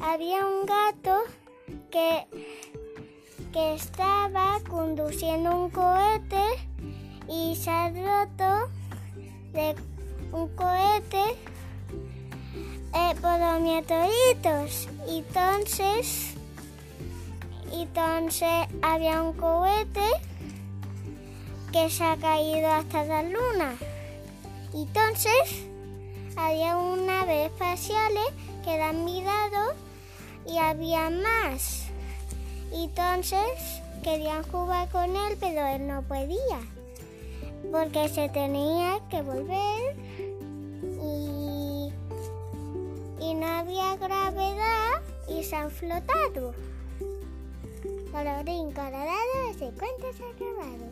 había un gato que, que estaba conduciendo un cohete y se ha roto de un cohete eh, por los meteoritos. Entonces, entonces había un cohete que se ha caído hasta la luna. Entonces, había una nave espaciales que dan mirado y había más. Entonces querían jugar con él, pero él no podía, porque se tenía que volver y, y no había gravedad y se han flotado. Colorín colorado, ese cuento se ha acabado.